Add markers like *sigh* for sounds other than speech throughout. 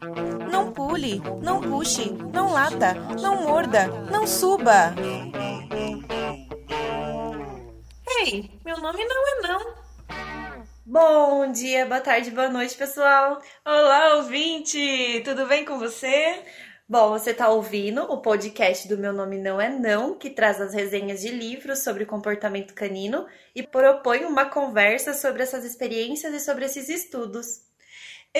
Não pule, não puxe, não lata, não morda, não suba. Ei, meu nome não é não. Bom dia, boa tarde, boa noite, pessoal. Olá, ouvinte! Tudo bem com você? Bom, você está ouvindo o podcast do Meu Nome Não É Não, que traz as resenhas de livros sobre comportamento canino e propõe uma conversa sobre essas experiências e sobre esses estudos.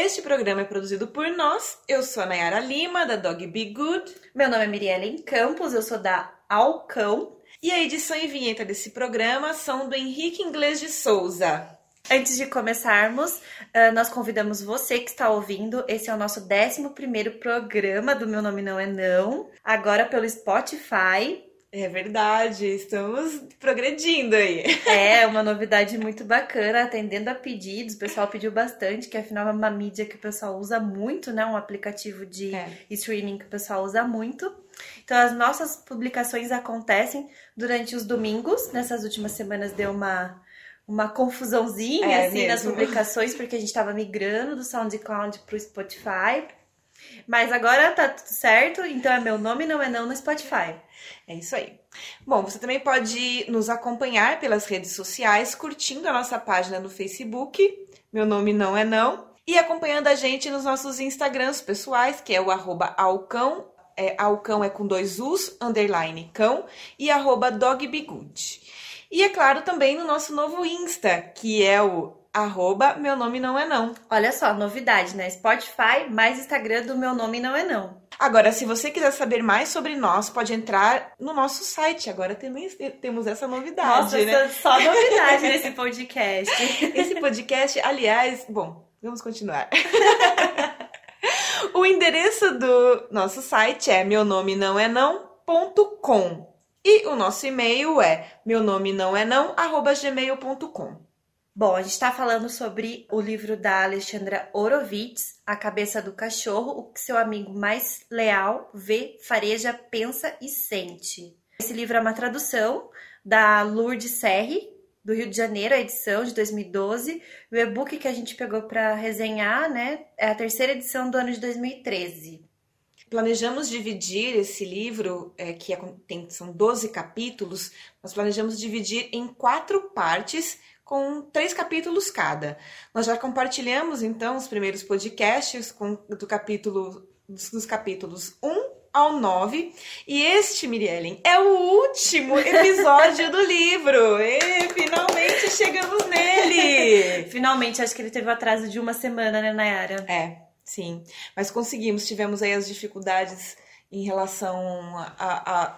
Este programa é produzido por nós. Eu sou a Nayara Lima, da Dog Be Good. Meu nome é Mirielle Campos, eu sou da Alcão. E a edição e vinheta desse programa são do Henrique Inglês de Souza. Antes de começarmos, ah, nós convidamos você que está ouvindo. Esse é o nosso 11 programa do Meu Nome Não É Não, agora pelo Spotify. É verdade, estamos progredindo aí. *laughs* É, uma novidade muito bacana, atendendo a pedidos. O pessoal pediu bastante, que afinal é uma mídia que o pessoal usa muito, né? Um aplicativo de É. streaming que o pessoal usa muito. Então, as nossas publicações acontecem durante os domingos. Nessas últimas semanas deu uma, uma confusãozinha, É assim, nas mesmo. publicações, porque a gente estava migrando do SoundCloud pro Spotify. Mas agora tá tudo certo, então é meu nome não é não no Spotify. É isso aí. Bom, você também pode nos acompanhar pelas redes sociais, curtindo a nossa página no Facebook. Meu nome não é não. E acompanhando a gente nos nossos Instagrams pessoais, que é o arroba alcão, é, alcão é com dois U's, underline cão, e arroba dogbegood. E é claro também no nosso novo Insta, que é o arroba meu nome não é não. Olha só, novidade, né? Spotify mais Instagram do meu nome não é não. Agora, se você quiser saber mais sobre nós, pode entrar no nosso site. Agora também temos essa novidade, Nossa, né? só novidade *laughs* nesse podcast. Esse podcast, aliás, bom, vamos continuar. *laughs* o endereço do nosso site é meu nome não é não.com e o nosso e-mail é meu nome não é não arroba gmail.com. Bom, a gente está falando sobre o livro da Alexandra Horowitz, A Cabeça do Cachorro, o que seu amigo mais leal vê, fareja, pensa e sente. Esse livro é uma tradução da Lourdes Serri, do Rio de Janeiro, a edição de 2012. O e-book que a gente pegou para resenhar, né, é a terceira edição do ano de 2013. Planejamos dividir esse livro, é, que é- tem, são 12 capítulos, nós planejamos dividir em quatro partes, com três capítulos cada. Nós já compartilhamos, então, os primeiros podcasts com, do capítulo, dos, capítulos 1 ao 9, e este, Miriellen, é o último *laughs* episódio do livro! E finalmente chegamos nele! Finalmente, acho que ele teve um atraso de uma semana, né, Nayara? É, sim. Mas conseguimos, tivemos aí as dificuldades em relação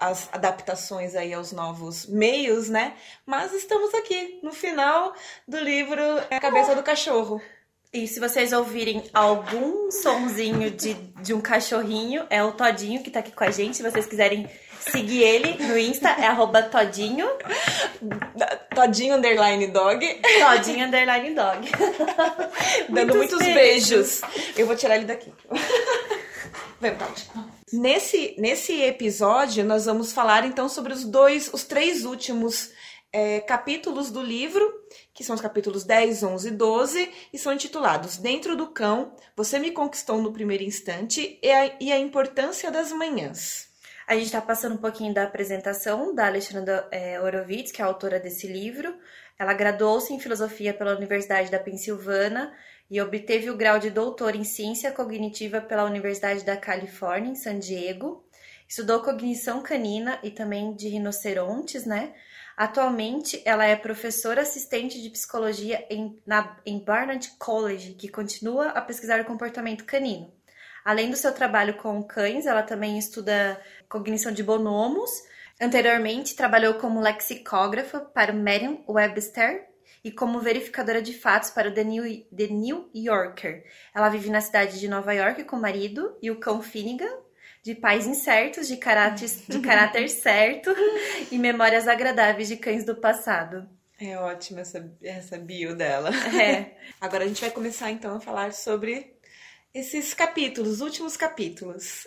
às adaptações aí aos novos meios, né? Mas estamos aqui no final do livro É A Cabeça do Cachorro. E se vocês ouvirem algum sonzinho de, de um cachorrinho, é o Todinho que tá aqui com a gente. Se vocês quiserem seguir ele no Insta, é arroba Todinho, Todinho Underline Dog, Todinho Underline Dog. dando muitos beijos. Eu vou tirar ele daqui. Vem, Todd. Nesse, nesse episódio, nós vamos falar então sobre os dois, os três últimos é, capítulos do livro, que são os capítulos 10, 11 e 12, e são intitulados Dentro do Cão, Você Me Conquistou no Primeiro Instante e a, e a Importância das Manhãs. A gente tá passando um pouquinho da apresentação da Alexandra é, que é autora desse livro. Ela graduou-se em filosofia pela Universidade da Pensilvânia e obteve o grau de doutor em ciência cognitiva pela Universidade da Califórnia, em San Diego. Estudou cognição canina e também de rinocerontes, né? Atualmente, ela é professora assistente de psicologia em, na, em Barnard College, que continua a pesquisar o comportamento canino. Além do seu trabalho com cães, ela também estuda cognição de bonomos. Anteriormente, trabalhou como lexicógrafa para o Merriam-Webster e como verificadora de fatos para o The New, The New Yorker. Ela vive na cidade de Nova York com o marido e o cão Finnegan, de pais incertos, de caráter, de *laughs* caráter certo e memórias agradáveis de cães do passado. É ótima essa, essa bio dela. É. *laughs* Agora a gente vai começar então a falar sobre esses capítulos, os últimos capítulos.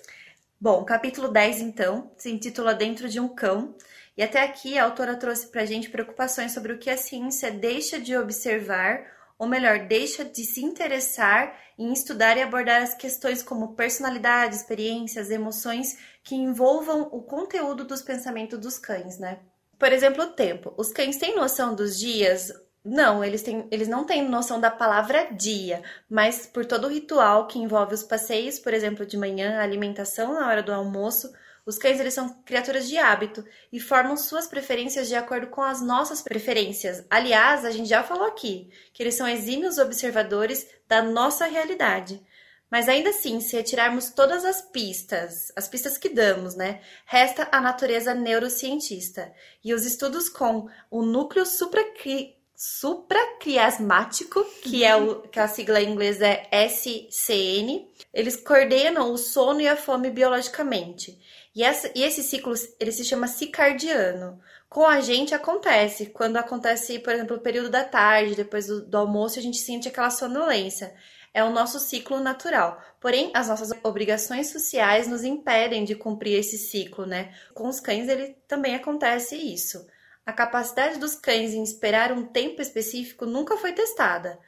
Bom, capítulo 10, então, se intitula Dentro de um Cão. E até aqui a autora trouxe pra gente preocupações sobre o que a ciência deixa de observar ou melhor, deixa de se interessar em estudar e abordar as questões como personalidade, experiências, emoções que envolvam o conteúdo dos pensamentos dos cães, né? Por exemplo, o tempo. Os cães têm noção dos dias? Não, eles, têm, eles não têm noção da palavra dia, mas por todo o ritual que envolve os passeios, por exemplo, de manhã, a alimentação na hora do almoço, os cães eles são criaturas de hábito e formam suas preferências de acordo com as nossas preferências. Aliás, a gente já falou aqui que eles são exímios observadores da nossa realidade. Mas ainda assim, se retirarmos todas as pistas, as pistas que damos, né, resta a natureza neurocientista. E os estudos com o núcleo supracri supraquiasmático, que é o que a sigla em inglês é SCN, eles coordenam o sono e a fome biologicamente. E, essa, e esse ciclo ele se chama cicardiano. Com a gente acontece, quando acontece, por exemplo, o período da tarde, depois do, do almoço, a gente sente aquela sonolência. É o nosso ciclo natural. Porém, as nossas obrigações sociais nos impedem de cumprir esse ciclo, né? Com os cães, ele também acontece isso. A capacidade dos cães em esperar um tempo específico nunca foi testada.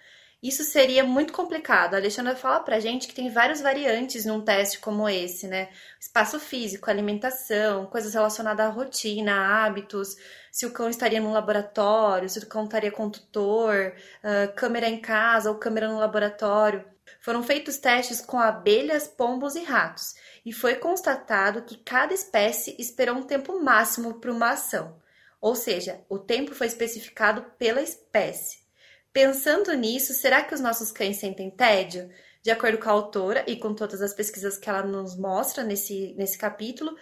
Isso seria muito complicado. A Alexandra fala pra gente que tem várias variantes num teste como esse, né? Espaço físico, alimentação, coisas relacionadas à rotina, hábitos, se o cão estaria no laboratório, se o cão estaria com tutor, uh, câmera em casa ou câmera no laboratório. Foram feitos testes com abelhas, pombos e ratos, e foi constatado que cada espécie esperou um tempo máximo para uma ação. Ou seja, o tempo foi especificado pela espécie. Pensando nisso, será que os nossos cães sentem tédio? De acordo com a autora e com todas as pesquisas que ela nos mostra nesse, nesse capítulo,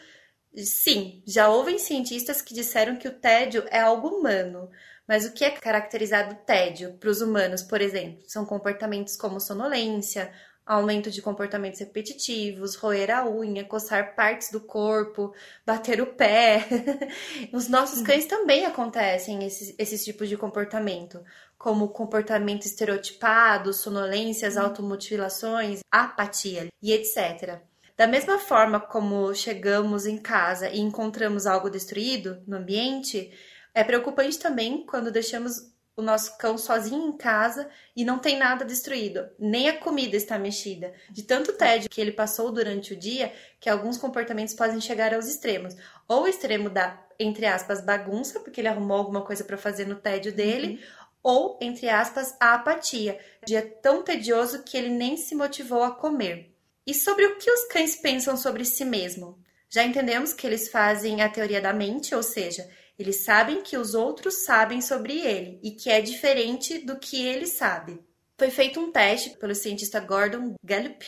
sim, já houve cientistas que disseram que o tédio é algo humano. Mas o que é caracterizado tédio para os humanos, por exemplo? São comportamentos como sonolência, aumento de comportamentos repetitivos, roer a unha, coçar partes do corpo, bater o pé. *laughs* Os nossos cães também acontecem esses, esses tipos de comportamento como comportamento estereotipado, sonolências, uhum. automutilações, apatia e etc. Da mesma forma como chegamos em casa e encontramos algo destruído no ambiente, é preocupante também quando deixamos o nosso cão sozinho em casa e não tem nada destruído, nem a comida está mexida. De tanto tédio que ele passou durante o dia, que alguns comportamentos podem chegar aos extremos. Ou o extremo da, entre aspas, bagunça, porque ele arrumou alguma coisa para fazer no tédio dele, uhum ou, entre aspas, a apatia, dia tão tedioso que ele nem se motivou a comer. E sobre o que os cães pensam sobre si mesmo? Já entendemos que eles fazem a teoria da mente, ou seja, eles sabem que os outros sabem sobre ele e que é diferente do que ele sabe. Foi feito um teste pelo cientista Gordon Gallup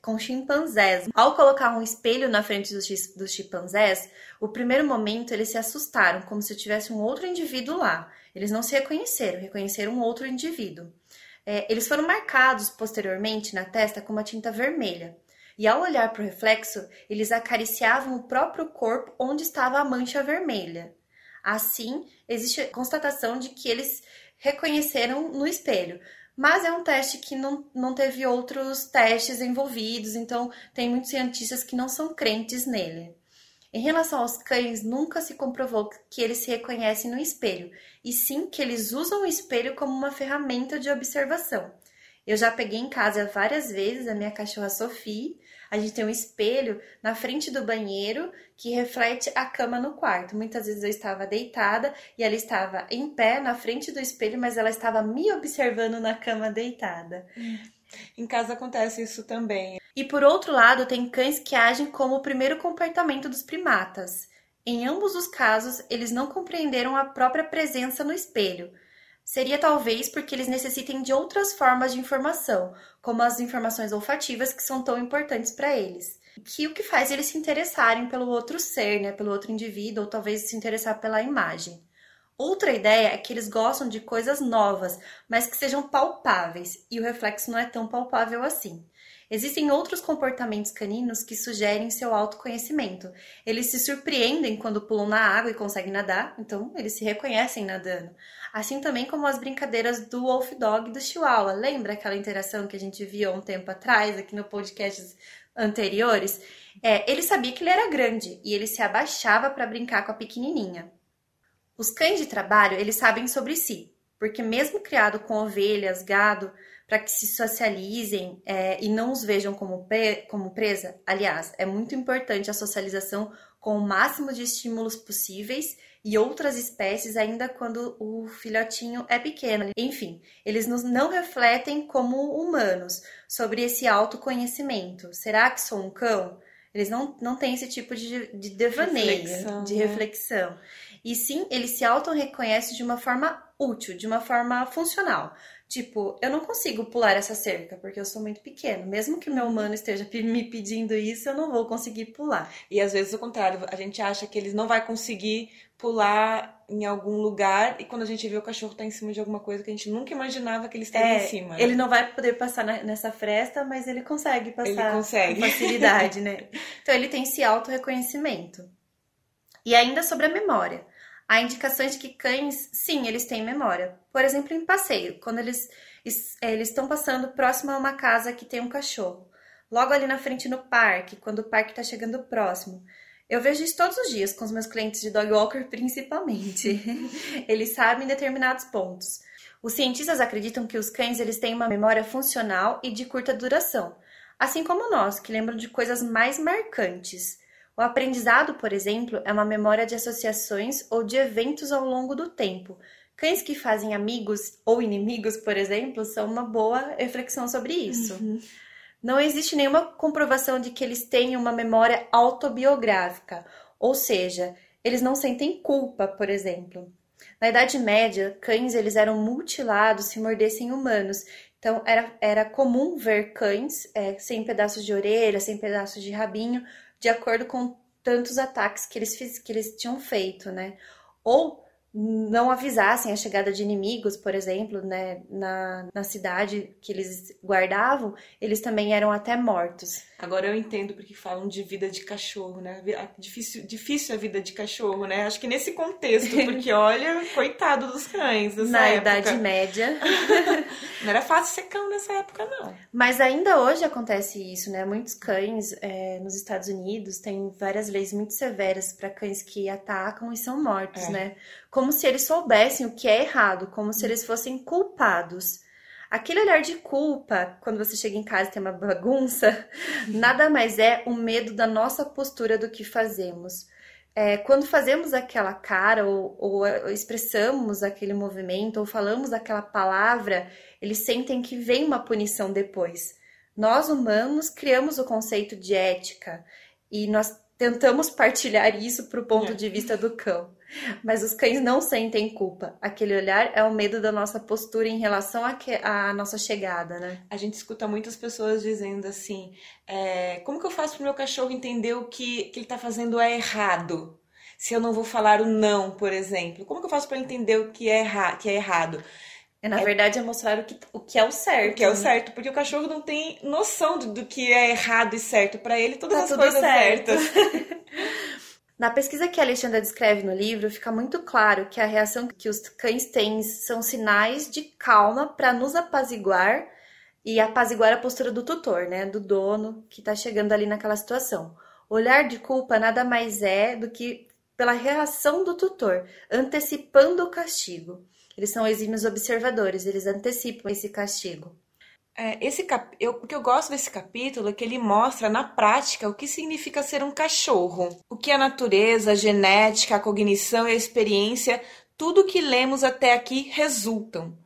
com chimpanzés. Ao colocar um espelho na frente dos, chimpanzés, o primeiro momento eles se assustaram, como se tivesse um outro indivíduo lá. Eles não se reconheceram, reconheceram um outro indivíduo. É, eles foram marcados posteriormente na testa com uma tinta vermelha. E ao olhar para o reflexo, eles acariciavam o próprio corpo onde estava a mancha vermelha. Assim, existe constatação de que eles reconheceram no espelho. Mas é um teste que não, não teve outros testes envolvidos, então tem muitos cientistas que não são crentes nele. Em relação aos cães, nunca se comprovou que eles se reconhecem no espelho, e sim que eles usam o espelho como uma ferramenta de observação. Eu já peguei em casa várias vezes a minha cachorra Sophie. A gente tem um espelho na frente do banheiro que reflete a cama no quarto. Muitas vezes eu estava deitada e ela estava em pé na frente do espelho, mas ela estava me observando na cama deitada. Em casa acontece isso também. E por outro lado, tem cães que agem como o primeiro comportamento dos primatas. Em ambos os casos, eles não compreenderam a própria presença no espelho. Seria talvez porque eles necessitem de outras formas de informação, como as informações olfativas que são tão importantes para eles. Que o que faz eles se interessarem pelo outro ser, né, pelo outro indivíduo, ou talvez se interessar pela imagem. Outra ideia é que eles gostam de coisas novas, mas que sejam palpáveis, e o reflexo não é tão palpável assim. Existem outros comportamentos caninos que sugerem seu autoconhecimento. Eles se surpreendem quando pulam na água e conseguem nadar, então eles se reconhecem nadando. Assim também como as brincadeiras do Wolf Dog e do Chihuahua. Lembra aquela interação que a gente viu um tempo atrás, aqui no podcast anteriores? É, ele sabia que ele era grande e ele se abaixava para brincar com a pequenininha. Os cães de trabalho, eles sabem sobre si, porque mesmo criado com ovelhas, gado, para que se socializem é, e não os vejam como, como presa, aliás, é muito importante a socialização com o máximo de estímulos possíveis e outras espécies ainda quando o filhotinho é pequeno. Enfim, eles nos não refletem como humanos sobre esse autoconhecimento. Será que sou um cão? Eles não, não têm esse tipo de, de devaneio, reflexão, de né? reflexão. E sim, eles se auto-reconhecem de uma forma útil, de uma forma funcional. Tipo, eu não consigo pular essa cerca porque eu sou muito pequeno. Mesmo que meu humano esteja me pedindo isso, eu não vou conseguir pular. E às vezes o contrário, a gente acha que eles não vai conseguir pular em algum lugar e quando a gente vê o cachorro tá em cima de alguma coisa que a gente nunca imaginava que ele estaria é, em cima. Ele não vai poder passar nessa fresta, mas ele consegue passar ele consegue. com facilidade, né? *laughs* Então ele tem esse auto-reconhecimento. E ainda sobre a memória. Há indicações de que cães, sim, eles têm memória. Por exemplo, em passeio, quando eles, é, eles estão passando próximo a uma casa que tem um cachorro. Logo ali na frente no parque, quando o parque está chegando próximo. Eu vejo isso todos os dias com os meus clientes de dog walker, *laughs* principalmente. *laughs* eles sabem determinados pontos. Os cientistas acreditam que os cães eles têm uma memória funcional e de curta duração, assim como nós, que lembram de coisas mais marcantes. O aprendizado, por exemplo, é uma memória de associações ou de eventos ao longo do tempo. Cães que fazem amigos ou inimigos, por exemplo, são uma boa reflexão sobre isso. Uhum. Não existe nenhuma comprovação de que eles tenham uma memória autobiográfica, ou seja, eles não sentem culpa, por exemplo. Na Idade Média, cães eles eram mutilados se mordessem humanos. Então era, era comum ver cães é, sem pedaços de orelha, sem pedaços de rabinho, de acordo com tantos ataques que eles, fiz, que eles tinham feito, né? Ou não avisassem a chegada de inimigos, por exemplo, né, na, na cidade que eles guardavam, eles também eram até mortos. Agora eu entendo porque falam de vida de cachorro, né? Difícil, difícil a vida de cachorro, né? Acho que nesse contexto, *laughs* porque olha, coitado dos cães Na época. Idade Média. *laughs* não era fácil ser cão nessa época, não. Mas ainda hoje acontece isso, né? Muitos cães é, nos Estados Unidos têm várias leis muito severas para cães que atacam e são mortos, é. né? como se eles soubessem o que é errado, como se eles fossem culpados. Aquele olhar de culpa, quando você chega em casa e tem uma bagunça, *laughs* nada mais é o medo da nossa postura do que fazemos. É, quando fazemos aquela cara ou, ou, expressamos aquele movimento ou falamos aquela palavra, eles sentem que vem uma punição depois. Nós humanos criamos o conceito de ética e nós tentamos partilhar isso para o ponto é. de vista do cão. Mas os cães não sentem culpa. Aquele olhar é o medo da nossa postura em relação à nossa chegada, né? A gente escuta muitas pessoas dizendo assim: é, como que eu faço para o meu cachorro entender o que, que ele está fazendo é errado? Se eu não vou falar o não, por exemplo, como que eu faço para entender o que é, erra que é errado? É, na é, verdade, é mostrar o que, o que é o certo. O que é o né? certo, porque o cachorro não tem noção do, do que é errado e certo. Para ele, todas tá as coisas certo. certas. *laughs* Na pesquisa que a Alexandra descreve no livro, fica muito claro que a reação que os cães têm são sinais de calma para nos apaziguar e apaziguar a postura do tutor, né, do dono que está chegando ali naquela situação. Olhar de culpa nada mais é do que pela reação do tutor, antecipando o castigo. Eles são exímios observadores, eles antecipam esse castigo. É, esse cap... eu, o que eu gosto desse capítulo é que ele mostra na prática o que significa ser um cachorro. O que a natureza, a genética, a cognição e a experiência, tudo que lemos até aqui resultam.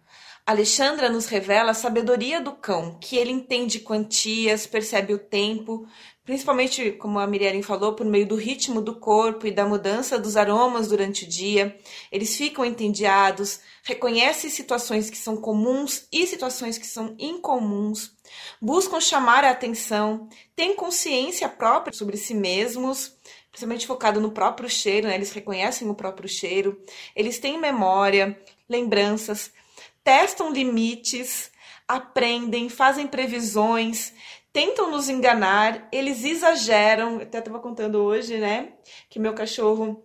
Alexandra nos revela a sabedoria do cão, que ele entende quantias, percebe o tempo, principalmente, como a Miriam falou, por meio do ritmo do corpo e da mudança dos aromas durante o dia. Eles ficam entediados, reconhecem situações que são comuns e situações que são incomuns, buscam chamar a atenção, têm consciência própria sobre si mesmos, principalmente focado no próprio cheiro, né? eles reconhecem o próprio cheiro, eles têm memória, lembranças, testam limites, aprendem, fazem previsões, tentam nos enganar, eles exageram. Eu até estava contando hoje, né? Que meu cachorro,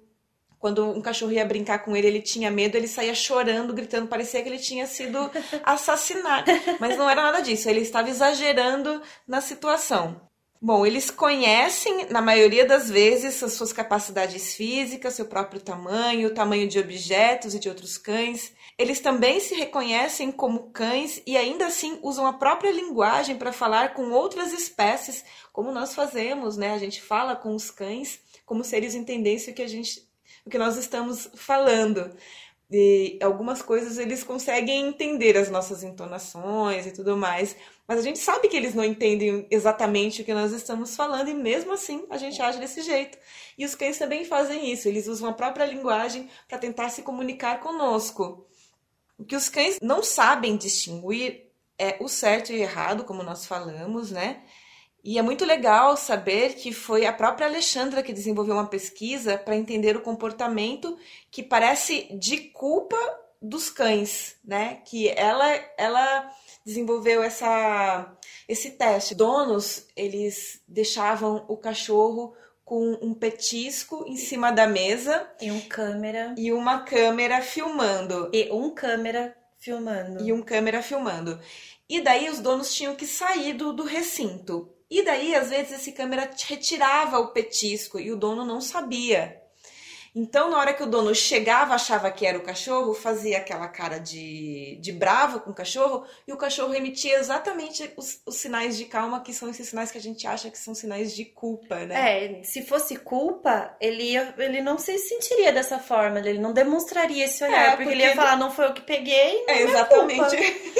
quando um cachorro ia brincar com ele, ele tinha medo, ele saía chorando, gritando, parecia que ele tinha sido *laughs* assassinado. Mas não era nada disso, ele estava exagerando na situação. Bom, eles conhecem, na maioria das vezes, as suas capacidades físicas, seu próprio tamanho, o tamanho de objetos e de outros cães. Eles também se reconhecem como cães e ainda assim usam a própria linguagem para falar com outras espécies, como nós fazemos, né? A gente fala com os cães como se eles entendessem o que a gente, o que nós estamos falando. E algumas coisas eles conseguem entender as nossas entonações e tudo mais, mas a gente sabe que eles não entendem exatamente o que nós estamos falando e mesmo assim a gente age desse jeito. E os cães também fazem isso, eles usam a própria linguagem para tentar se comunicar conosco. O que os cães não sabem distinguir é o certo e o errado, como nós falamos, né? E é muito legal saber que foi a própria Alexandra que desenvolveu uma pesquisa para entender o comportamento que parece de culpa dos cães, né? Que ela ela desenvolveu essa esse teste. Donos, eles deixavam o cachorro com um petisco em cima da mesa e um câmera e uma câmera filmando e um câmera filmando e um câmera filmando. E daí os donos tinham que sair do, do recinto. E daí, às vezes, esse câmera retirava o petisco e o dono não sabia. Então, na hora que o dono chegava, achava que era o cachorro, fazia aquela cara de, de bravo com o cachorro, e o cachorro emitia exatamente os, os, sinais de calma, que são esses sinais que a gente acha que são sinais de culpa, né? É, se fosse culpa, ele, ia, ele não se sentiria dessa forma, ele não demonstraria esse olhar, é, porque, porque, ele ia falar, não foi eu que peguei, não é, é exatamente. *laughs*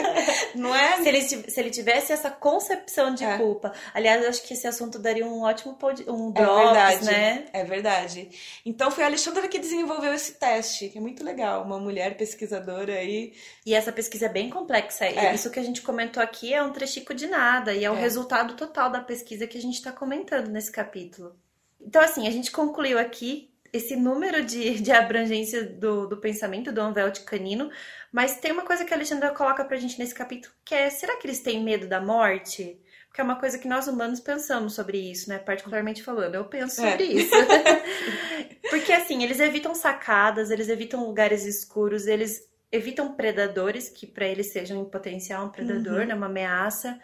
*laughs* não é? Se ele, se ele tivesse essa concepção de é. culpa. Aliás, eu acho que esse assunto daria um ótimo pod... um é verdade, né? É verdade. Então foi a Alexandra que desenvolveu esse teste, que é muito legal, uma mulher pesquisadora aí. E essa pesquisa é bem complexa. É. Isso que a gente comentou aqui é um trechico de nada e é o é. resultado total da pesquisa que a gente está comentando nesse capítulo. Então, assim, a gente concluiu aqui esse número de, *laughs* de abrangência do, do pensamento do Anvelt canino, mas tem uma coisa que a Alexandra coloca pra gente nesse capítulo, que é, será que eles têm medo da morte? Porque é uma coisa que nós humanos pensamos sobre isso, né? Particularmente falando, eu penso é. sobre isso. *laughs* Porque assim, eles evitam sacadas, eles evitam lugares escuros, eles evitam predadores que para eles sejam em potencial um predador, uhum. né, uma ameaça.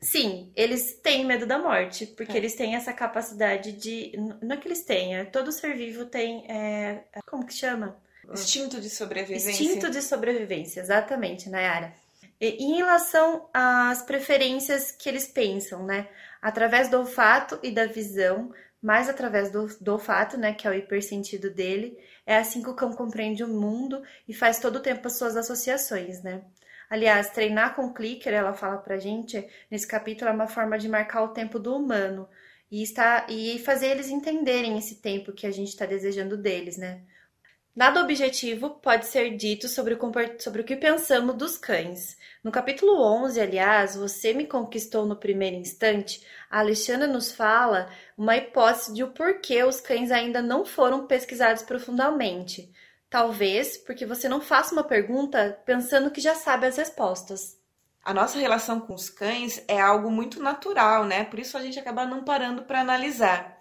Sim, eles têm medo da morte, porque é. eles têm essa capacidade de. Não é que eles têm, é, todo ser vivo tem. É, como que chama? Instinto de sobrevivência. Instinto de sobrevivência, exatamente, Nayara. E, em relação às preferências que eles pensam, né? Através do olfato e da visão, mais através do, do olfato, né? Que é o hipersentido dele, é assim que o cão compreende o mundo e faz todo o tempo as suas associações, né? Aliás, treinar com clicker, ela fala pra gente nesse capítulo, é uma forma de marcar o tempo do humano e, está, e fazer eles entenderem esse tempo que a gente está desejando deles, né? Nada objetivo pode ser dito sobre o, sobre o que pensamos dos cães. No capítulo 11, aliás, Você Me Conquistou no Primeiro Instante, a Alexandra nos fala uma hipótese de o porquê os cães ainda não foram pesquisados profundamente. Talvez porque você não faça uma pergunta pensando que já sabe as respostas. A nossa relação com os cães é algo muito natural, né? Por isso a gente acaba não parando para analisar.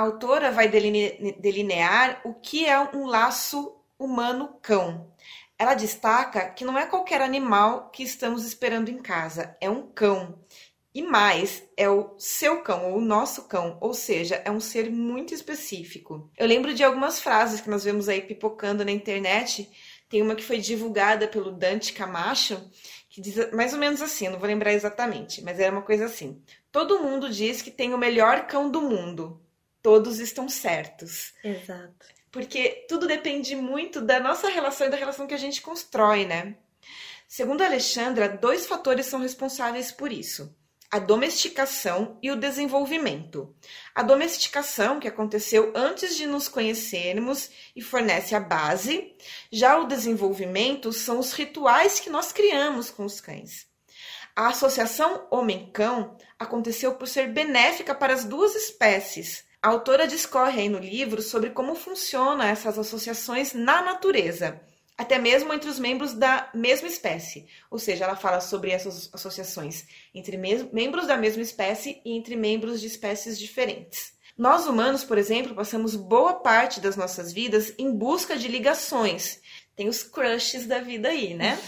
A autora vai delinear o que é um laço humano-cão. Ela destaca que não é qualquer animal que estamos esperando em casa, é um cão. E mais, é o seu cão, ou o nosso cão, ou seja, é um ser muito específico. Eu lembro de algumas frases que nós vemos aí pipocando na internet. Tem uma que foi divulgada pelo Dante Camacho, que diz mais ou menos assim, não vou lembrar exatamente, mas era uma coisa assim. Todo mundo diz que tem o melhor cão do mundo todos estão certos. Exato. Porque tudo depende muito da nossa relação e da relação que a gente constrói, né? Segundo Alexandra, dois fatores são responsáveis por isso: a domesticação e o desenvolvimento. A domesticação, que aconteceu antes de nos conhecermos e fornece a base, já o desenvolvimento são os rituais que nós criamos com os cães. A associação homem-cão aconteceu por ser benéfica para as duas espécies, a autora discorre aí no livro sobre como funcionam essas associações na natureza, até mesmo entre os membros da mesma espécie. Ou seja, ela fala sobre essas associações entre membros da mesma espécie e entre membros de espécies diferentes. Nós humanos, por exemplo, passamos boa parte das nossas vidas em busca de ligações. Tem os crushes da vida aí, né?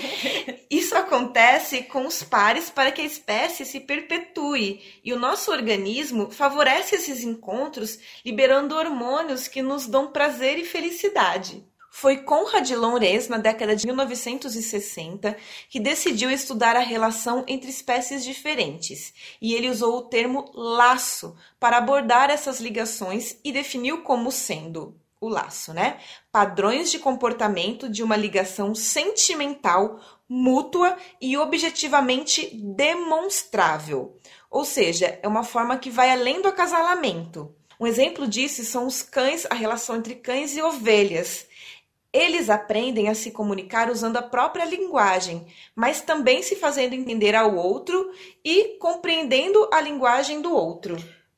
*laughs* Isso acontece com os pares para que a espécie se perpetue e o nosso organismo favorece esses encontros, liberando hormônios que nos dão prazer e felicidade. Foi Conrad Lorenz, na década de 1960, que decidiu estudar a relação entre espécies diferentes, e ele usou o termo laço para abordar essas ligações e definiu como sendo o laço, né? Padrões de comportamento de uma ligação sentimental, mútua e objetivamente demonstrável. Ou seja, é uma forma que vai além do acasalamento. Um exemplo disso são os cães, a relação entre cães e ovelhas. Eles aprendem a se comunicar usando a própria linguagem, mas também se fazendo entender ao outro e compreendendo a linguagem do outro.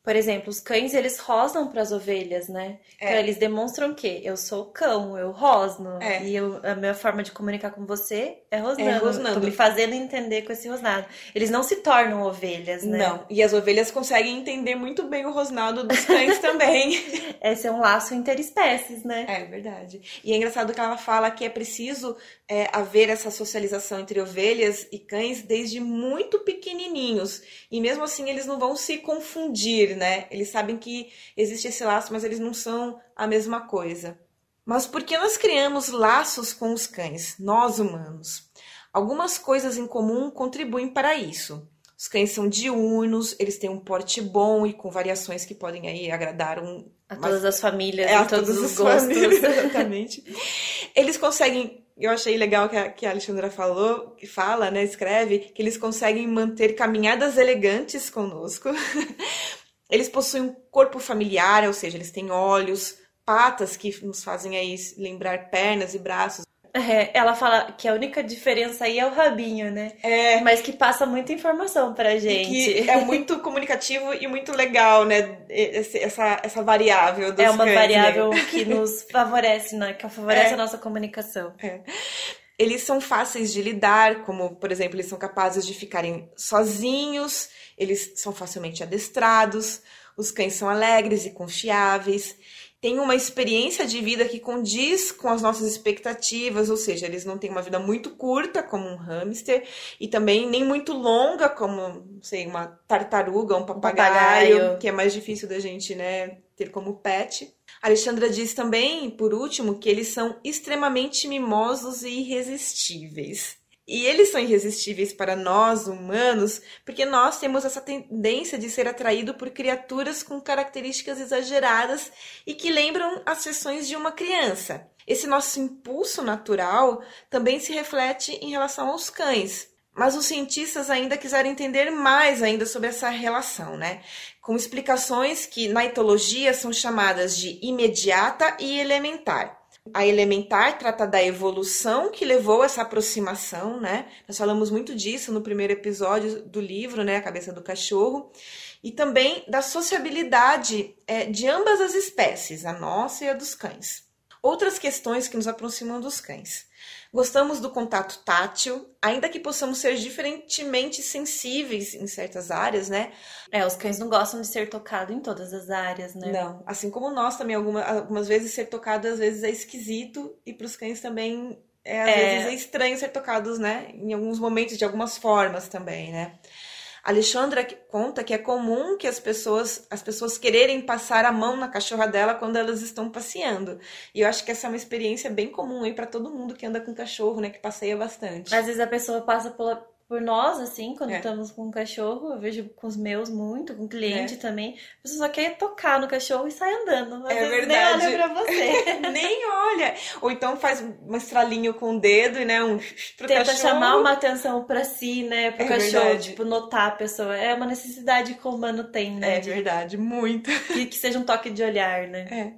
Por exemplo, os cães, eles rosnam para as ovelhas, né? É. Então, eles demonstram que eu sou cão, eu rosno. É. E eu, a minha forma de comunicar com você é rosnando. É rosnando. Tô me fazendo entender com esse rosnado. Eles não se tornam ovelhas, né? Não. E as ovelhas conseguem entender muito bem o rosnado dos cães *laughs* também. Esse é um laço interespécies, né? É verdade. E é engraçado que ela fala que é preciso é, haver essa socialização entre ovelhas e cães desde muito pequenininhos. E mesmo assim, eles não vão se confundir, né? Eles sabem que existe esse laço, mas eles não são a mesma coisa. Mas por que nós criamos laços com os cães, nós humanos? Algumas coisas em comum contribuem para isso. Os cães são diurnos, eles têm um porte bom e com variações que podem aí agradar um, a todas as famílias, é, a todos os gostos. Famílias, *laughs* exatamente. eles conseguem eu achei legal que a, que a Alexandra falou, que fala, né, escreve, que eles conseguem manter caminhadas elegantes conosco, *laughs* Eles possuem um corpo familiar, ou seja, eles têm olhos, patas que nos fazem aí lembrar pernas e braços. É, ela fala que a única diferença aí é o rabinho, né? É. Mas que passa muita informação pra gente. Que é muito comunicativo e muito legal, né? Essa, essa variável dos É uma cães, variável né? que nos favorece, né? Que favorece é. a nossa comunicação. É. Eles são fáceis de lidar, como, por exemplo, eles são capazes de ficarem sozinhos eles são facilmente adestrados, os cães são alegres e confiáveis, têm uma experiência de vida que condiz com as nossas expectativas, ou seja, eles não têm uma vida muito curta, como um hamster, e também nem muito longa, como, sei, uma tartaruga, um papagaio, um papagaio. que é mais difícil da gente, né, ter como pet. Alexandra diz também, por último, que eles são extremamente mimosos e irresistíveis. E eles são irresistíveis para nós, humanos, porque nós temos essa tendência de ser atraído por criaturas com características exageradas e que lembram as sessões de uma criança. Esse nosso impulso natural também se reflete em relação aos cães. Mas os cientistas ainda quiseram entender mais ainda sobre essa relação, né? Com explicações que na etologia são chamadas de imediata e elementar. A elementar trata da evolução que levou essa aproximação, né? Nós falamos muito disso no primeiro episódio do livro, né? A cabeça do cachorro. E também da sociabilidade é, de ambas as espécies, a nossa e a dos cães. Outras questões que nos aproximam dos cães. Gostamos do contato tátil, ainda que possamos ser diferentemente sensíveis em certas áreas, né? É, os cães não gostam de ser tocado em todas as áreas, né? Não, assim como nós também, algumas, algumas vezes ser tocado às vezes é esquisito e para os cães também é, às é... vezes é estranho ser tocados, né? Em alguns momentos, de algumas formas também, né? Alexandra conta que é comum que as pessoas, as pessoas quererem passar a mão na cachorra dela quando elas estão passeando. E eu acho que essa é uma experiência bem comum aí para todo mundo que anda com cachorro, né, que passeia bastante. Às vezes a pessoa passa pela, por nós, assim, quando é. estamos com um cachorro, eu vejo com os meus muito, com cliente é. também. A pessoa só quer tocar no cachorro e sai andando. Às é verdade. Nem olha pra você. *laughs* nem olha. Ou então faz um estralinho com o dedo, né? Um pro Tenta cachorro. chamar uma atenção pra si, né? Pro é cachorro. Verdade. Tipo, notar a pessoa. É uma necessidade que o humano tem, né? É de... verdade, muito. Que, que seja um toque de olhar, né? É.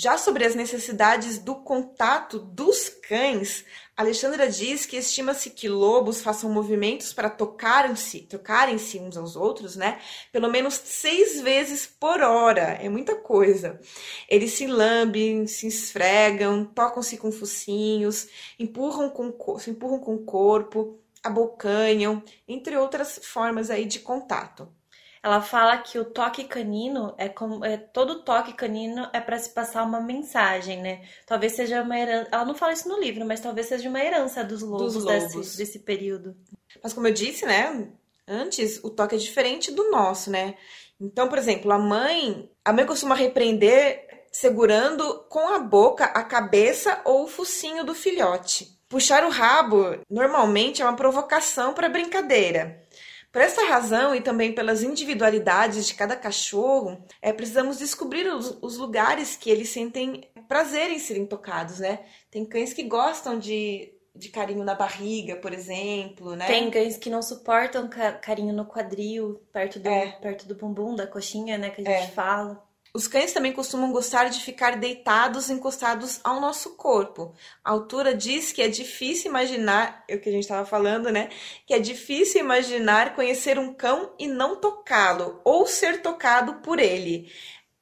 Já sobre as necessidades do contato dos cães, Alexandra diz que estima-se que lobos façam movimentos para tocarem-se, tocarem-se uns aos outros, né? Pelo menos seis vezes por hora. É muita coisa. Eles se lambem, se esfregam, tocam-se com focinhos, empurram com, se empurram com o corpo, abocanham, entre outras formas aí de contato. Ela fala que o toque canino é como é, todo toque canino é para se passar uma mensagem, né? Talvez seja uma herança. Ela não fala isso no livro, mas talvez seja uma herança dos lobos, dos lobos. Desse, desse período. Mas como eu disse, né? Antes o toque é diferente do nosso, né? Então, por exemplo, a mãe, a mãe costuma repreender segurando com a boca a cabeça ou o focinho do filhote. Puxar o rabo normalmente é uma provocação para brincadeira. Por essa razão e também pelas individualidades de cada cachorro, é, precisamos descobrir os, os, lugares que eles sentem prazer em serem tocados, né? Tem cães que gostam de, de carinho na barriga, por exemplo, né? Tem cães que não suportam carinho no quadril, perto do, é. perto do bumbum, da coxinha, né? Que a gente é. fala. Os cães também costumam gostar de ficar deitados, encostados ao nosso corpo. A autora diz que é difícil imaginar, é o que a gente estava falando, né? Que é difícil imaginar conhecer um cão e não tocá-lo ou ser tocado por ele.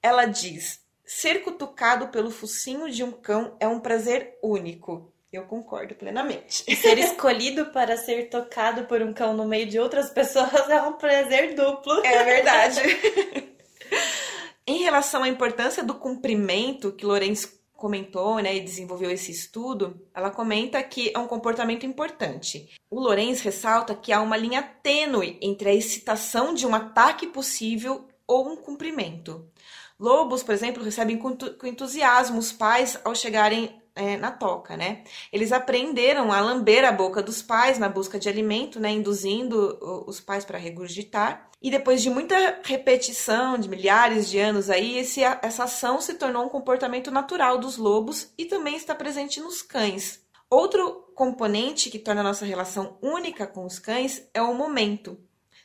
Ela diz: ser cutucado pelo focinho de um cão é um prazer único. Eu concordo plenamente. *laughs* Ser escolhido para ser tocado por um cão no meio de outras pessoas *laughs* é um prazer duplo. É verdade. *laughs* Em relação à importância do cumprimento, que Lorenz comentou né, e desenvolveu esse estudo, ela comenta que é um comportamento importante. O Lorenz ressalta que há uma linha tênue entre a excitação de um ataque possível ou um cumprimento. Lobos, por exemplo, recebem com entusiasmo os pais ao chegarem é, na toca, né? Eles aprenderam a lamber a boca dos pais na busca de alimento, né? Induzindo os pais para regurgitar. E depois de muita repetição, de milhares de anos aí, esse, essa ação se tornou um comportamento natural dos lobos e também está presente nos cães. Outro componente que torna a nossa relação única com os cães é o momento.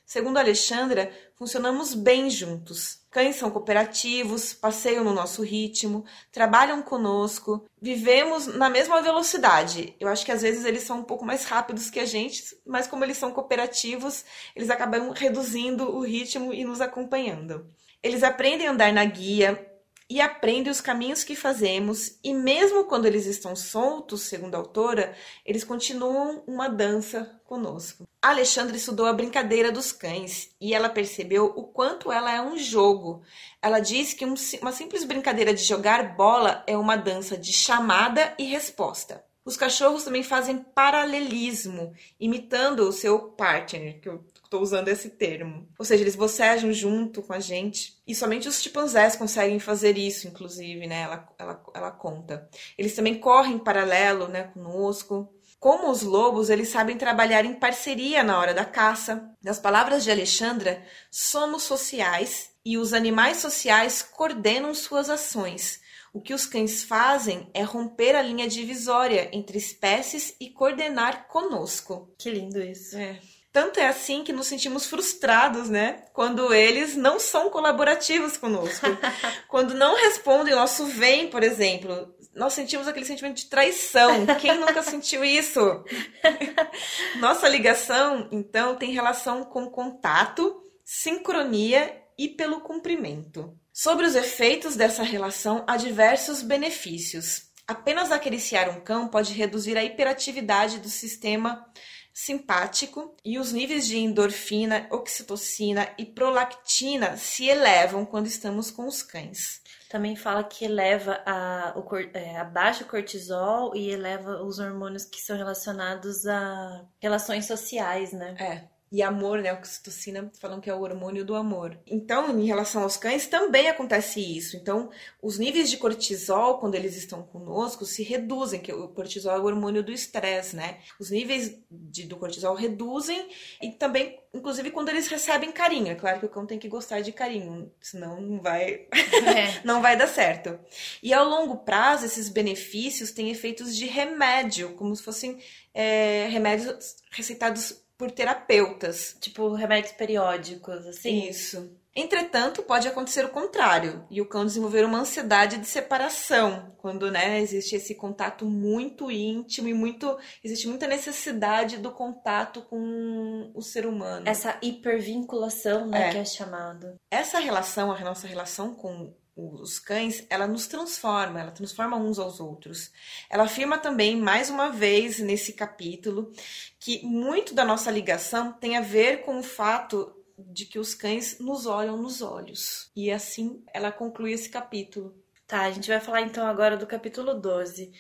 Segundo Alexandra, funcionamos bem juntos. Cães são cooperativos, passeiam no nosso ritmo, trabalham conosco, vivemos na mesma velocidade. Eu acho que às vezes eles são um pouco mais rápidos que a gente, mas como eles são cooperativos, eles acabam reduzindo o ritmo e nos acompanhando. Eles aprendem a andar na guia, e aprende os caminhos que fazemos, e mesmo quando eles estão soltos, segundo a autora, eles continuam uma dança conosco. Alexandre estudou a brincadeira dos cães e ela percebeu o quanto ela é um jogo. Ela diz que um, uma simples brincadeira de jogar bola é uma dança de chamada e resposta. Os cachorros também fazem paralelismo, imitando o seu partner, que eu estou usando esse termo. Ou seja, eles bocejam junto com a gente. E somente os chimpanzés conseguem fazer isso, inclusive, né? Ela, ela, ela conta. Eles também correm paralelo né, conosco. Como os lobos, eles sabem trabalhar em parceria na hora da caça. Nas palavras de Alexandra, somos sociais e os animais sociais coordenam suas ações. O que os cães fazem é romper a linha divisória entre espécies e coordenar conosco. Que lindo isso. É. Tanto é assim que nos sentimos frustrados, né? Quando eles não são colaborativos conosco. *laughs* Quando não respondem o nosso vem, por exemplo. Nós sentimos aquele sentimento de traição. Quem nunca sentiu isso? *laughs* Nossa ligação, então, tem relação com contato, sincronia e pelo cumprimento. Sobre os efeitos dessa relação, há diversos benefícios. Apenas acariciar um cão pode reduzir a hiperatividade do sistema simpático e os níveis de endorfina, oxitocina e prolactina se elevam quando estamos com os cães. Também fala que eleva a, o, é, abaixa o cortisol e eleva os hormônios que são relacionados a relações sociais, né? É e amor, né? Oxitocina falam que é o hormônio do amor. Então, em relação aos cães, também acontece isso. Então, os níveis de cortisol, quando eles estão conosco, se reduzem, que o cortisol é o hormônio do estresse, né? Os níveis de, do cortisol reduzem e também, inclusive, quando eles recebem carinho. É claro que o cão tem que gostar de carinho, senão não vai, é. *laughs* não vai dar certo. E ao longo prazo, esses benefícios têm efeitos de remédio, como se fossem é, remédios receitados por terapeutas. Tipo remédios periódicos, assim? Isso. Entretanto, pode acontecer o contrário e o cão desenvolver uma ansiedade de separação, quando né, existe esse contato muito íntimo e muito existe muita necessidade do contato com o ser humano. Essa hipervinculação, né, é. que é chamado. Essa relação, a nossa relação com os cães, ela nos transforma, ela transforma uns aos outros. Ela afirma também, mais uma vez, nesse capítulo, que muito da nossa ligação tem a ver com o fato de que os cães nos olham nos olhos. E assim ela conclui esse capítulo. Tá, a gente vai falar então agora do capítulo 12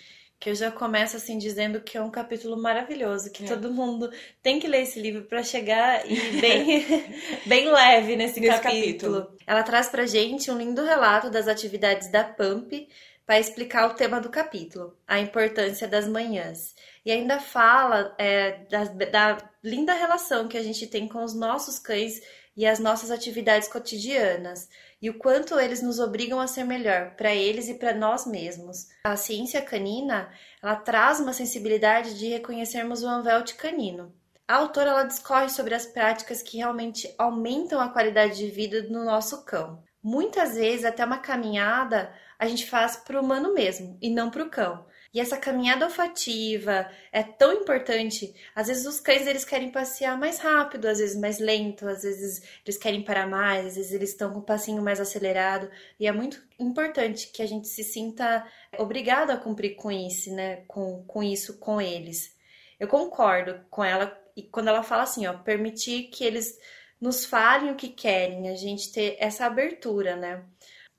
que eu já começo assim dizendo que é um capítulo maravilhoso, que é. todo mundo tem que ler esse livro para chegar e *laughs* bem bem leve nesse, nesse capítulo. capítulo. Ela traz pra gente um lindo relato das atividades da Pump para explicar o tema do capítulo, a importância das manhãs. E ainda fala é, da, da linda relação que a gente tem com os nossos cães e as nossas atividades cotidianas e o quanto eles nos obrigam a ser melhor para eles e para nós mesmos. A ciência canina, ela traz uma sensibilidade de reconhecermos o anvelt canino. A autora ela discorre sobre as práticas que realmente aumentam a qualidade de vida do nosso cão. Muitas vezes, até uma caminhada, a gente faz para o humano mesmo e não para o cão. E essa caminhada olfativa é tão importante. Às vezes os cães eles querem passear mais rápido, às vezes mais lento, às vezes eles querem parar mais, às vezes eles estão com o passinho mais acelerado. E é muito importante que a gente se sinta obrigado a cumprir com isso, né? Com, com isso com eles. Eu concordo com ela e quando ela fala assim, ó, permitir que eles nos falem o que querem, a gente ter essa abertura, né?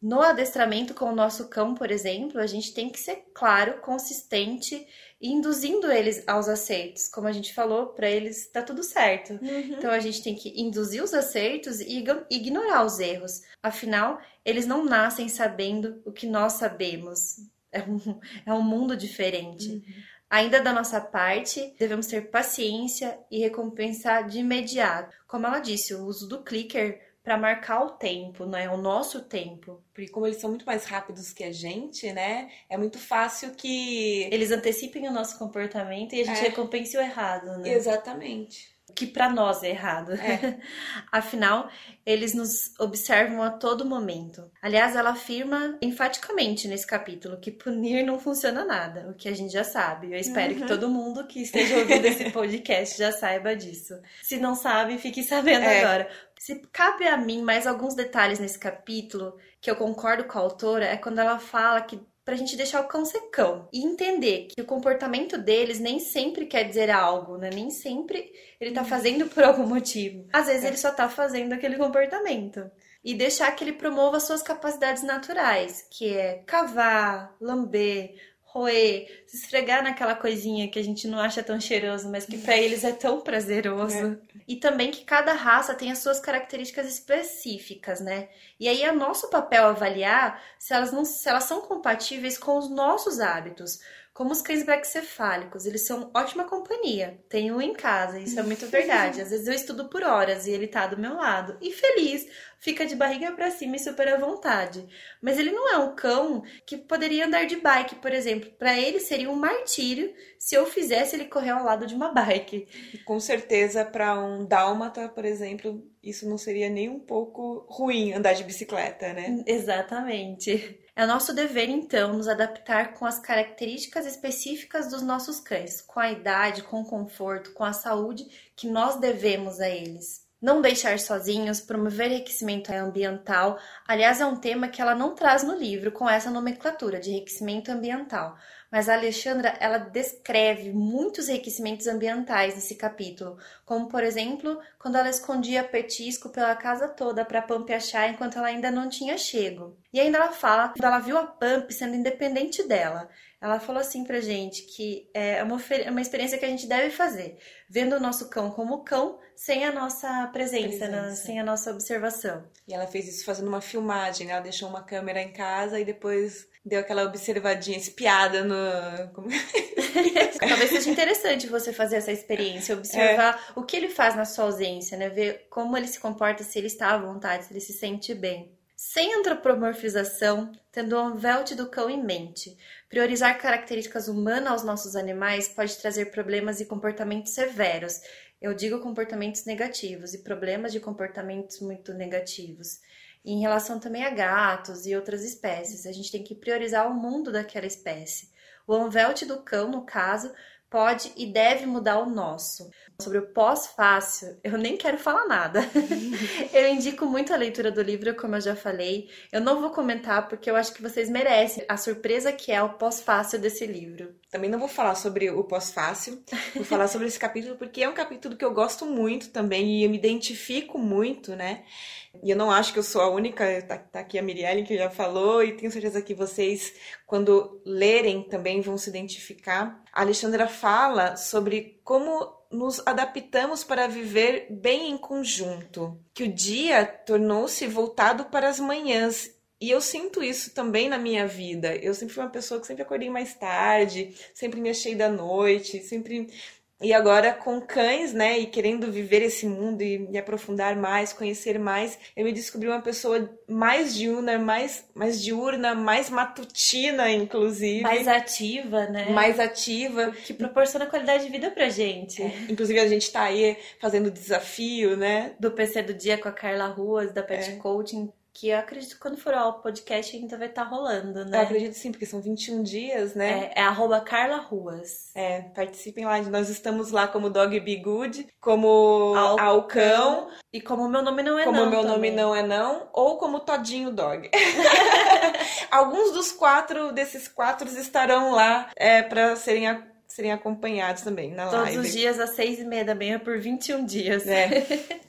No adestramento com o nosso cão, por exemplo, a gente tem que ser claro, consistente, induzindo eles aos acertos. Como a gente falou, para eles tá tudo certo. Uhum. Então a gente tem que induzir os acertos e ignorar os erros. Afinal, eles não nascem sabendo o que nós sabemos. É um, *laughs* é um mundo diferente. Uhum. Ainda da nossa parte, devemos ter paciência e recompensar de imediato. Como ela disse, o uso do clicker para marcar o tempo, né? O nosso tempo. Porque como eles são muito mais rápidos que a gente, né? É muito fácil que eles antecipem o nosso comportamento e a gente é. recompense o errado, né? Exatamente que para nós é errado. É. *laughs* Afinal, eles nos observam a todo momento. Aliás, ela afirma enfaticamente nesse capítulo que punir não funciona nada, o que a gente já sabe. Eu espero uhum. que todo mundo que esteja ouvindo esse *laughs* podcast já saiba disso. Se não sabe, fique sabendo é. agora. Se cabe a mim mais alguns detalhes nesse capítulo, que eu concordo com a autora, é quando ela fala que pra gente deixar o cão ser cão e entender que o comportamento deles nem sempre quer dizer algo, né? Nem sempre ele tá fazendo por algum motivo. Às vezes é. ele só tá fazendo aquele comportamento. E deixar que ele promova suas capacidades naturais, que é cavar, lamber, roer, se esfregar naquela coisinha que a gente não acha tão cheiroso, mas que para eles é tão prazeroso. É. E também que cada raça tem as suas características específicas, né? E aí é nosso papel avaliar se elas não se elas são compatíveis com os nossos hábitos. Como os cães braquicefálicos, eles são ótima companhia. Tenho um em casa, isso é muito *laughs* verdade. Às vezes eu estudo por horas e ele tá do meu lado. E feliz, fica de barriga para cima e super à vontade. Mas ele não é um cão que poderia andar de bike, por exemplo. Para ele seria um martírio se eu fizesse ele correr ao lado de uma bike. E com certeza, para um dálmata, por exemplo, isso não seria nem um pouco ruim andar de bicicleta, né? Exatamente. É nosso dever, então, nos adaptar com as características específicas dos nossos cães, com a idade, com o conforto, com a saúde que nós devemos a eles. Não deixar sozinhos, promover enriquecimento ambiental. Aliás, é um tema que ela não traz no livro com essa nomenclatura de enriquecimento ambiental, mas a Alexandra ela descreve muitos enriquecimentos ambientais nesse capítulo, como por exemplo, quando ela escondia petisco pela casa toda para Pump achar enquanto ela ainda não tinha chego. E ainda ela fala que ela viu a Pump sendo independente dela. Ela falou assim pra gente que é uma, uma experiência que a gente deve fazer, vendo o nosso cão como cão, sem a nossa presença, né? presença. sem a nossa observação. E ela fez isso fazendo uma filmagem, ela deixou uma câmera em casa e depois deu aquela observadinha, espiada no. *laughs* Talvez seja interessante você fazer essa experiência, observar é. o que ele faz na sua ausência, né? Ver como ele se comporta, se ele está à vontade, se ele se sente bem. Sem antropomorfização, tendo o véu do cão em mente. Priorizar características humanas aos nossos animais pode trazer problemas e comportamentos severos. Eu digo comportamentos negativos e problemas de comportamentos muito negativos em relação também a gatos e outras espécies. A gente tem que priorizar o mundo daquela espécie. O anvelt do cão, no caso, pode e deve mudar o nosso. Sobre o pós-fácil, eu nem quero falar nada. *laughs* eu indico muito a leitura do livro, como eu já falei. Eu não vou comentar porque eu acho que vocês merecem a surpresa que é o pós-fácil desse livro. Também não vou falar sobre o pós-fácil, vou falar sobre esse capítulo porque é um capítulo que eu gosto muito também e eu me identifico muito, né? E eu não acho que eu sou a única, tá, tá aqui a Mirielle que já falou, e tenho certeza que vocês, quando lerem, também vão se identificar. A Alexandra fala sobre como nos adaptamos para viver bem em conjunto, que o dia tornou-se voltado para as manhãs e eu sinto isso também na minha vida. Eu sempre fui uma pessoa que sempre acordei mais tarde, sempre me achei da noite, sempre e agora com cães, né, e querendo viver esse mundo e me aprofundar mais, conhecer mais, eu me descobri uma pessoa mais diurna, mais, mais diurna, mais matutina, inclusive. Mais ativa, né? Mais ativa. Que proporciona qualidade de vida pra gente. É. Inclusive a gente tá aí fazendo desafio, né? Do PC do Dia com a Carla Ruas, da Pet é. Coaching que eu acredito que quando for ao podcast ainda vai estar tá rolando, né? Eu acredito sim, porque são 21 dias, né? É, é arroba Carla Ruas. É, participem lá. Nós estamos lá como Dog Be Good, como Alcão, Alcão e como Meu Nome Não É como Não. Como Meu Nome Não É Não, ou como Todinho Dog. *laughs* Alguns dos quatro, desses quatro estarão lá é, para serem serem acompanhados também na Todos live. Todos os dias às seis e meia da manhã por 21 dias. É.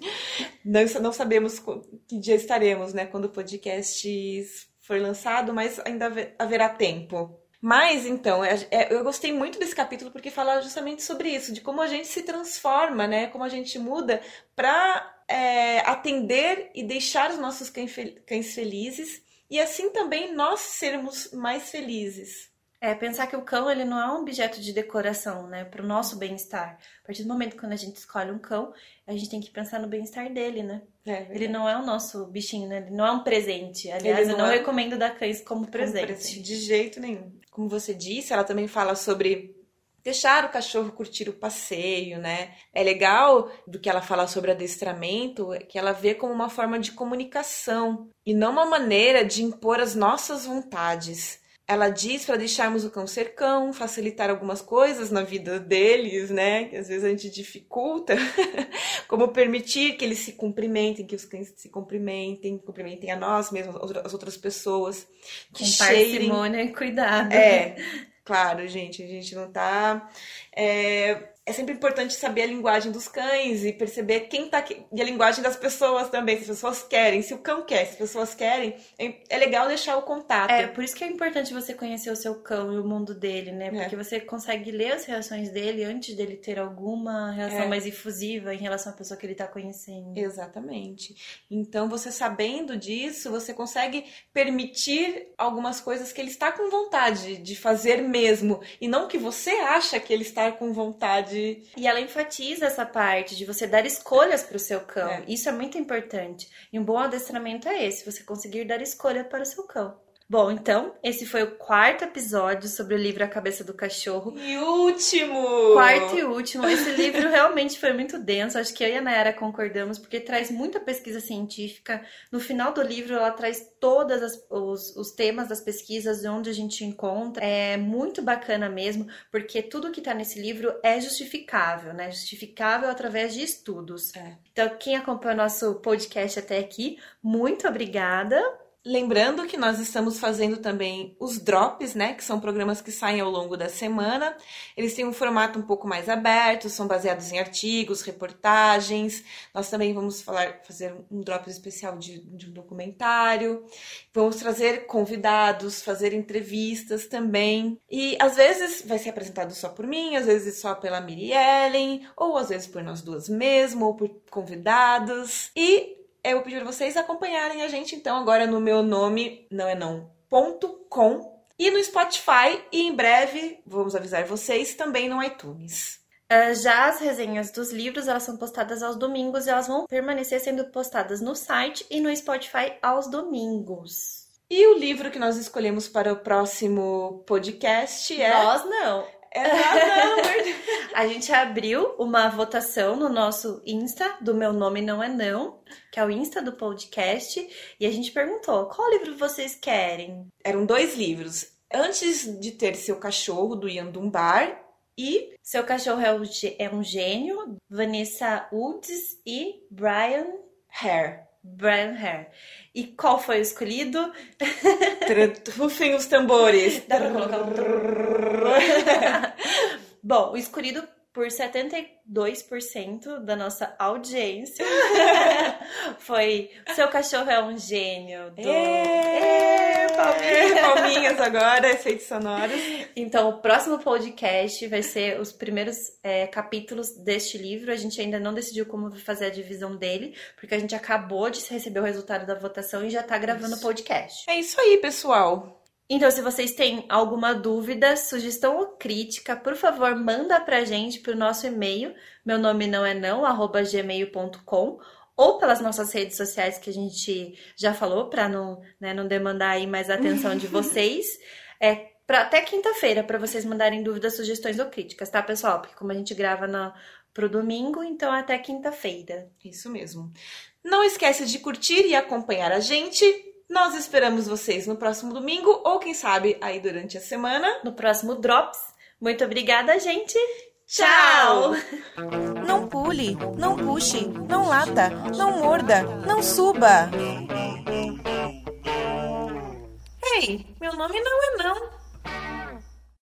*laughs* não, não sabemos que dia estaremos, né? Quando o podcast for lançado, mas ainda haverá tempo. Mas então, é, é, eu gostei muito desse capítulo porque fala justamente sobre isso, de como a gente se transforma, né? Como a gente muda para é, atender e deixar os nossos cães felizes e assim também nós sermos mais felizes. É pensar que o cão ele não é um objeto de decoração, né, para o nosso bem-estar. A partir do momento que a gente escolhe um cão, a gente tem que pensar no bem-estar dele, né? É, ele não é o nosso bichinho, né? Ele não é um presente. Aliás, não eu não é... recomendo dar cães como presente. como presente. De jeito nenhum. Como você disse, ela também fala sobre deixar o cachorro curtir o passeio, né? É legal do que ela fala sobre adestramento, é que ela vê como uma forma de comunicação e não uma maneira de impor as nossas vontades. Ela diz para deixarmos o cão ser cão, facilitar algumas coisas na vida deles, né? Que às vezes a gente dificulta, *laughs* como permitir que eles se cumprimentem, que os cães se cumprimentem, cumprimentem a nós mesmos, as outras pessoas, que Com cheirem. parcimônia e cuidado. É, *laughs* claro, gente, a gente não tá é, é sempre importante saber a linguagem dos cães e perceber quem tá aqui, e a linguagem das pessoas também, se as pessoas querem, se o cão quer, se as pessoas querem, é, é legal deixar o contato. É, por isso que é importante você conhecer o seu cão e o mundo dele, né? É. Porque é. você consegue ler as reações dele antes dele ter alguma reação é. mais efusiva em relação à pessoa que ele tá conhecendo. Exatamente. Então, você sabendo disso, você consegue permitir algumas coisas que ele está com vontade de fazer mesmo, e não que você acha que ele está com vontade de. E ela enfatiza essa parte de você dar escolhas para o seu cão. É. Isso é muito importante. E um bom adestramento é esse: você conseguir dar escolha para o seu cão. Bom, então, esse foi o quarto episódio sobre o livro A Cabeça do Cachorro. E último! Quarto e último. Esse livro *laughs* realmente foi muito denso. Acho que eu e a Nayara concordamos, porque traz muita pesquisa científica. No final do livro, ela traz todos os, os, temas das pesquisas, onde a gente encontra. É muito bacana mesmo, porque tudo que está nesse livro é justificável, né? Justificável através de estudos. É. Então, quem acompanha o nosso podcast até aqui, muito obrigada Lembrando que nós estamos fazendo também os drops, né? Que são programas que saem ao longo da semana. Eles têm um formato um pouco mais aberto, são baseados em artigos, reportagens. Nós também vamos falar, fazer um drop especial de, de um documentário. Vamos trazer convidados, fazer entrevistas também. E às vezes vai ser apresentado só por mim, às vezes só pela Miri Ellen, ou às vezes por nós duas mesmo, ou por convidados. E eu vou pedir para vocês acompanharem a gente então agora no meu nome, não é não, ponto com, e no Spotify, e em breve, vamos avisar vocês, também no iTunes. Uh, já as resenhas dos livros, elas são postadas aos domingos e elas vão permanecer sendo postadas no site e no Spotify aos domingos. E o livro que nós escolhemos para o próximo podcast é... Nós não. É *laughs* a gente abriu uma votação no nosso Insta, do Meu Nome Não É Não, que é o Insta do podcast, e a gente perguntou: qual livro vocês querem? Eram dois livros. Antes de ter seu cachorro, do Ian Dunbar, E Seu Cachorro é um, é um Gênio, Vanessa Woods e Brian Hare. Brian Hare. E qual foi o escolhido? Rufem os tambores. *laughs* Bom, o escolhido por 72% da nossa audiência *laughs* foi Seu Cachorro é um Gênio. Do... É, palminhas, palminhas agora, efeitos sonoros. Então, o próximo podcast vai ser os primeiros é, capítulos deste livro. A gente ainda não decidiu como fazer a divisão dele, porque a gente acabou de receber o resultado da votação e já tá gravando o podcast. É isso aí, pessoal. Então, se vocês têm alguma dúvida, sugestão ou crítica, por favor, manda pra gente pro nosso e-mail, meu nome não é não, arroba gmail.com, ou pelas nossas redes sociais que a gente já falou, para não, né, não demandar aí mais a atenção de *laughs* vocês. É pra, até quinta-feira, para vocês mandarem dúvidas, sugestões ou críticas, tá, pessoal? Porque como a gente grava no, pro domingo, então até quinta-feira. Isso mesmo. Não esquece de curtir e acompanhar a gente nós esperamos vocês no próximo domingo ou quem sabe aí durante a semana. No próximo Drops. Muito obrigada, gente. Tchau! Não pule, não puxe, não lata, não morda, não suba. Ei, meu nome não é não.